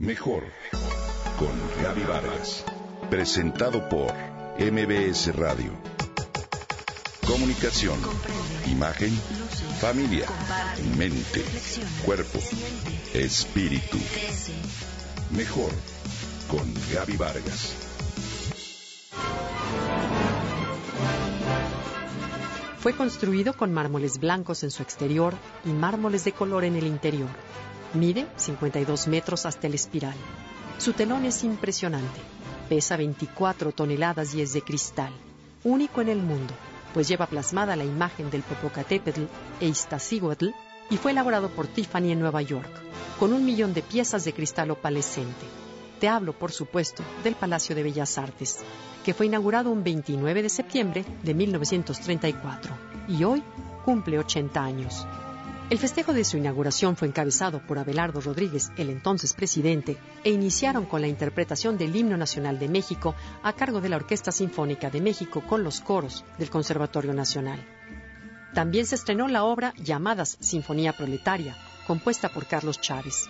Mejor con Gaby Vargas. Presentado por MBS Radio. Comunicación, imagen, familia, mente, cuerpo, espíritu. Mejor con Gaby Vargas. Fue construido con mármoles blancos en su exterior y mármoles de color en el interior. Mide 52 metros hasta el espiral. Su telón es impresionante. Pesa 24 toneladas y es de cristal, único en el mundo, pues lleva plasmada la imagen del Popocatépetl e Iztaccíhuatl y fue elaborado por Tiffany en Nueva York, con un millón de piezas de cristal opalescente. Te hablo, por supuesto, del Palacio de Bellas Artes, que fue inaugurado un 29 de septiembre de 1934 y hoy cumple 80 años. El festejo de su inauguración fue encabezado por Abelardo Rodríguez, el entonces presidente, e iniciaron con la interpretación del himno nacional de México a cargo de la Orquesta Sinfónica de México con los coros del Conservatorio Nacional. También se estrenó la obra Llamadas Sinfonía Proletaria, compuesta por Carlos Chávez.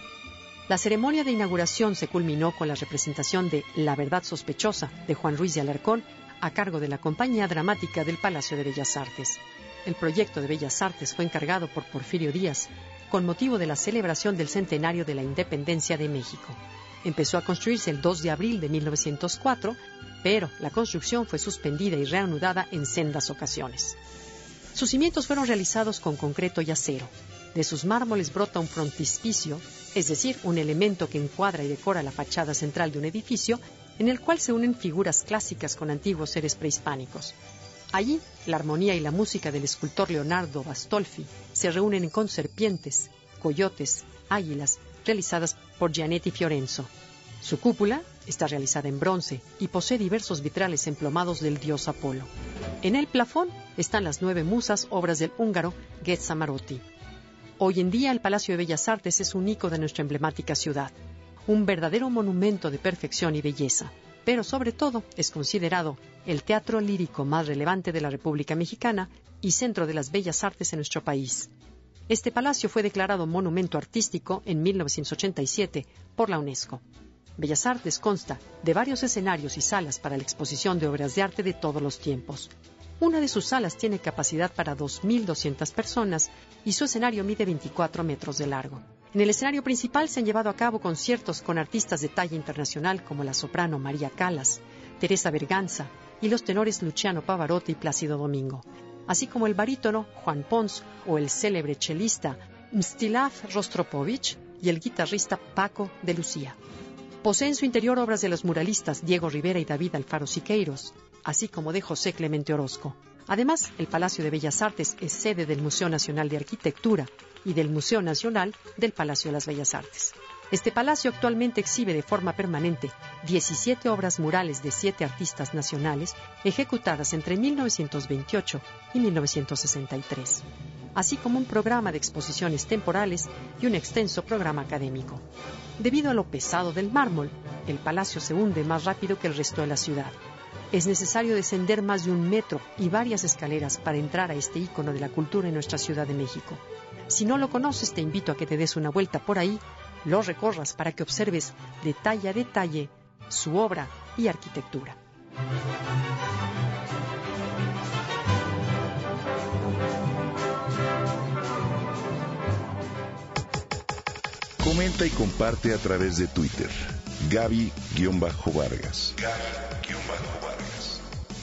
La ceremonia de inauguración se culminó con la representación de La Verdad Sospechosa de Juan Ruiz de Alarcón a cargo de la Compañía Dramática del Palacio de Bellas Artes. El proyecto de Bellas Artes fue encargado por Porfirio Díaz con motivo de la celebración del centenario de la independencia de México. Empezó a construirse el 2 de abril de 1904, pero la construcción fue suspendida y reanudada en sendas ocasiones. Sus cimientos fueron realizados con concreto y acero. De sus mármoles brota un frontispicio, es decir, un elemento que encuadra y decora la fachada central de un edificio, en el cual se unen figuras clásicas con antiguos seres prehispánicos. Allí, la armonía y la música del escultor Leonardo Bastolfi se reúnen con serpientes, coyotes, águilas, realizadas por Gianetti Fiorenzo. Su cúpula está realizada en bronce y posee diversos vitrales emplomados del dios Apolo. En el plafón están las nueve musas, obras del húngaro Getza Marotti. Hoy en día el Palacio de Bellas Artes es un icono de nuestra emblemática ciudad, un verdadero monumento de perfección y belleza pero sobre todo es considerado el teatro lírico más relevante de la República Mexicana y centro de las bellas artes en nuestro país. Este palacio fue declarado monumento artístico en 1987 por la UNESCO. Bellas Artes consta de varios escenarios y salas para la exposición de obras de arte de todos los tiempos. Una de sus salas tiene capacidad para 2.200 personas y su escenario mide 24 metros de largo. En el escenario principal se han llevado a cabo conciertos con artistas de talla internacional como la soprano María Calas, Teresa Berganza y los tenores Luciano Pavarotti y Plácido Domingo, así como el barítono Juan Pons o el célebre chelista Mstislav Rostropovich y el guitarrista Paco de Lucía. Posee su interior obras de los muralistas Diego Rivera y David Alfaro Siqueiros, así como de José Clemente Orozco. Además, el Palacio de Bellas Artes es sede del Museo Nacional de Arquitectura y del Museo Nacional del Palacio de las Bellas Artes. Este palacio actualmente exhibe de forma permanente 17 obras murales de siete artistas nacionales ejecutadas entre 1928 y 1963, así como un programa de exposiciones temporales y un extenso programa académico. Debido a lo pesado del mármol, el palacio se hunde más rápido que el resto de la ciudad. Es necesario descender más de un metro y varias escaleras para entrar a este ícono de la cultura en nuestra Ciudad de México. Si no lo conoces, te invito a que te des una vuelta por ahí, lo recorras para que observes detalle a detalle su obra y arquitectura. Comenta y comparte a través de Twitter. Gaby-Vargas. Gaby-Vargas.